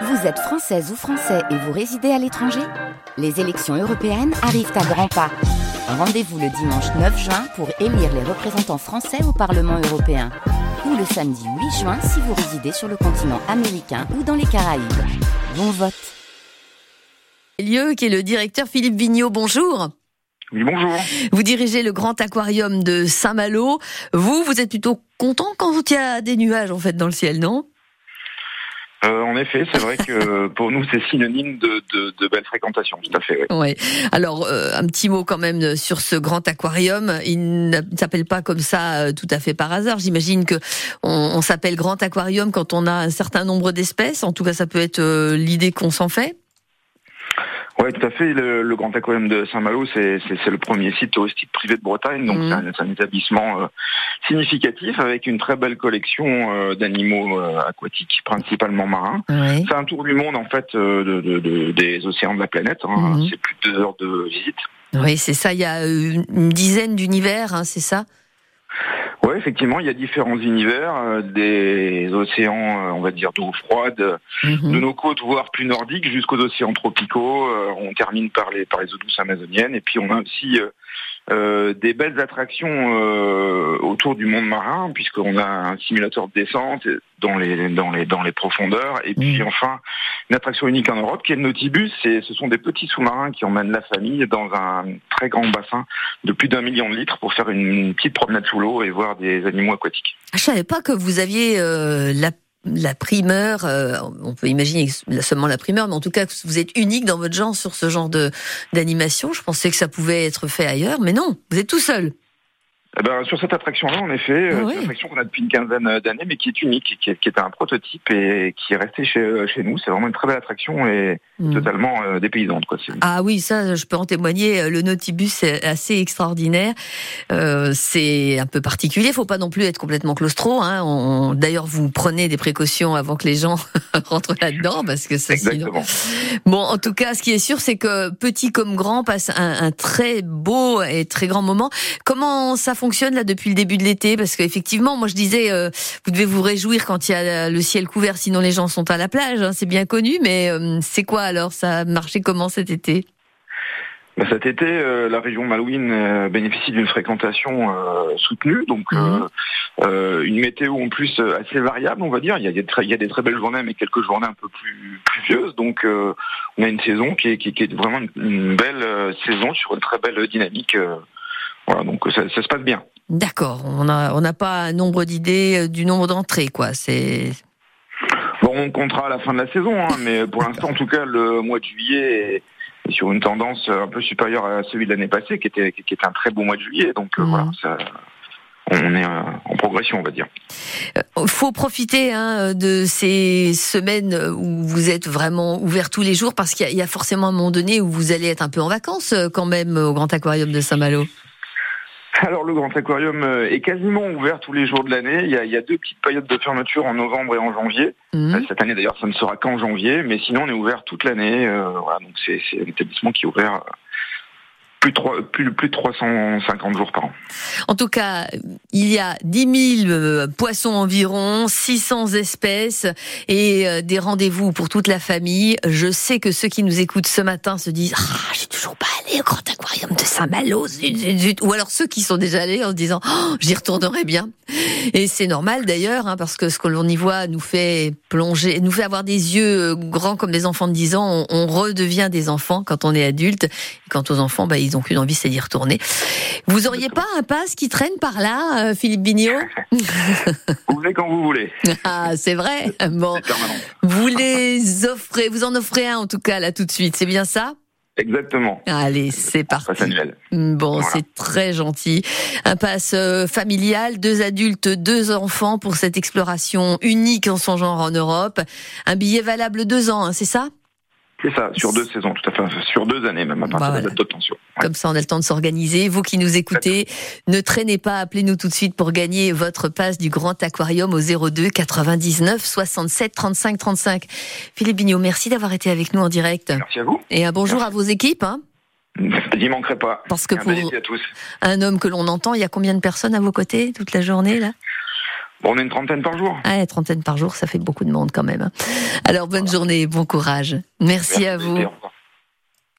Vous êtes française ou français et vous résidez à l'étranger Les élections européennes arrivent à grands pas. Rendez-vous le dimanche 9 juin pour élire les représentants français au Parlement européen. Ou le samedi 8 juin si vous résidez sur le continent américain ou dans les Caraïbes. Bon vote Lieu qui est le directeur Philippe Vigneault, bonjour. Oui, bonjour. Vous dirigez le grand aquarium de Saint-Malo. Vous, vous êtes plutôt content quand il y a des nuages en fait dans le ciel, non? Euh, en effet, c'est vrai que pour nous, c'est synonyme de, de, de, belle fréquentation, tout à fait. Oui. Ouais. Alors, euh, un petit mot quand même sur ce grand aquarium. Il ne s'appelle pas comme ça euh, tout à fait par hasard. J'imagine que on, on s'appelle grand aquarium quand on a un certain nombre d'espèces. En tout cas, ça peut être euh, l'idée qu'on s'en fait. Oui, tout à fait. Le, le Grand Aquarium de Saint-Malo, c'est le premier site touristique privé de Bretagne, donc mmh. c'est un, un, établissement euh, significatif avec une très belle collection euh, d'animaux euh, aquatiques, principalement marins. Oui. C'est un tour du monde en fait de, de, de, des océans de la planète. Hein. Mmh. C'est plus de deux heures de visite. Oui, c'est ça. Il y a une dizaine d'univers, hein, c'est ça? Oui, effectivement, il y a différents univers, euh, des océans, euh, on va dire, d'eau froide, -hmm. de nos côtes, voire plus nordiques, jusqu'aux océans tropicaux. Euh, on termine par les, par les eaux douces amazoniennes. Et puis, on a aussi euh, des belles attractions euh, autour du monde marin, puisqu'on a un simulateur de descente dans les dans les dans les profondeurs, et puis mmh. enfin une attraction unique en Europe qui est le Nautibus. Et ce sont des petits sous-marins qui emmènent la famille dans un très grand bassin de plus d'un million de litres pour faire une petite promenade sous l'eau et voir des animaux aquatiques. Je savais pas que vous aviez euh, la la primeur, euh, on peut imaginer seulement la primeur, mais en tout cas vous êtes unique dans votre genre sur ce genre de d'animation. Je pensais que ça pouvait être fait ailleurs, mais non, vous êtes tout seul. Eh ben, sur cette attraction-là, en effet, ah oui. une attraction qu'on a depuis une quinzaine d'années, mais qui est unique, qui est, qui est, un prototype et qui est resté chez, chez nous. C'est vraiment une très belle attraction et mmh. totalement euh, dépaysante. Quoi. Ah oui, ça, je peux en témoigner. Le Nautibus est assez extraordinaire. Euh, c'est un peu particulier. Il faut pas non plus être complètement claustro. Hein. D'ailleurs, vous prenez des précautions avant que les gens rentrent là-dedans, parce que ça. Exactement. Sinon... Bon, en tout cas, ce qui est sûr, c'est que petit comme grand passe un, un très beau et très grand moment. Comment ça fonctionne là depuis le début de l'été? Parce qu'effectivement, moi je disais, euh, vous devez vous réjouir quand il y a le ciel couvert, sinon les gens sont à la plage, hein, c'est bien connu. Mais euh, c'est quoi alors Ça a marché comment cet été? Bah, cet été, euh, la région Malouine euh, bénéficie d'une fréquentation euh, soutenue, donc mmh. une météo en plus assez variable, on va dire. Il y a des très, il y a des très belles journées, mais quelques journées un peu plus pluvieuses. Donc, on a une saison qui est, qui, qui est vraiment une, une, belle saison sur une très belle dynamique. Voilà, donc ça, ça se passe bien. D'accord. On n'a pas un nombre d'idées du nombre d'entrées, quoi. C'est bon, on comptera à la fin de la saison, hein, mais pour l'instant, en tout cas, le mois de juillet est, sur une tendance un peu supérieure à celui de l'année passée, qui était qui était un très beau mois de juillet. Donc mmh. voilà, ça, on est en progression, on va dire. Il euh, faut profiter hein, de ces semaines où vous êtes vraiment ouvert tous les jours, parce qu'il y, y, a forcément un moment donné où vous allez être un peu en vacances euh, quand même au Grand Aquarium de Saint-Malo. Alors le Grand Aquarium est quasiment ouvert tous les jours de l'année. Il, il, y a deux petites périodes de fermeture en novembre et en janvier. Mmh. Cette année d'ailleurs, ça ne sera qu'en janvier, mais sinon on est ouvert toute l'année. Euh, voilà, donc c'est un établissement qui est ouvert plus de, 3, plus, plus de 350 jours par an. En tout cas, il y a 10 000 euh, poissons environ, 600 espèces et euh, des rendez-vous pour toute la famille. Je sais que ceux qui nous écoutent ce matin se disent ah, j'ai toujours pas allé au grand aquarium de Saint-Malo, ou alors ceux qui sont déjà allés en se disant oh, j'y retournerai bien. Et c'est normal d'ailleurs, hein, parce que ce que l'on y voit nous fait plonger, nous fait avoir des yeux grands comme des enfants de 10 ans. On, redevient des enfants quand on est adulte. Quant aux enfants, bah, ils n'ont qu'une envie, c'est d'y retourner. Vous auriez pas un pass qui traîne par là, euh, Philippe Bignot Vous venez quand vous voulez. Ah, c'est vrai. Bon, vous les offrez, vous en offrez un en tout cas là tout de suite. C'est bien ça? Exactement. Allez, c'est parti. Bon, voilà. c'est très gentil. Un pass euh, familial, deux adultes, deux enfants pour cette exploration unique en son genre en Europe. Un billet valable deux ans, hein, c'est ça? C'est ça, sur deux saisons, tout à fait, sur deux années même à partir voilà. de la. Ouais. Comme ça, on a le temps de s'organiser. Vous qui nous écoutez, ne traînez pas, appelez-nous tout de suite pour gagner votre passe du Grand Aquarium au 02 99 67 35 35. Philippe Bignot, merci d'avoir été avec nous en direct. Merci à vous. Et un bonjour merci. à vos équipes. Hein. J'y manquerai pas. Parce que pour un homme que l'on entend, il y a combien de personnes à vos côtés toute la journée là? On est une trentaine par jour. Ah, une trentaine par jour, ça fait beaucoup de monde quand même. Alors bonne journée, bon courage. Merci, à vous.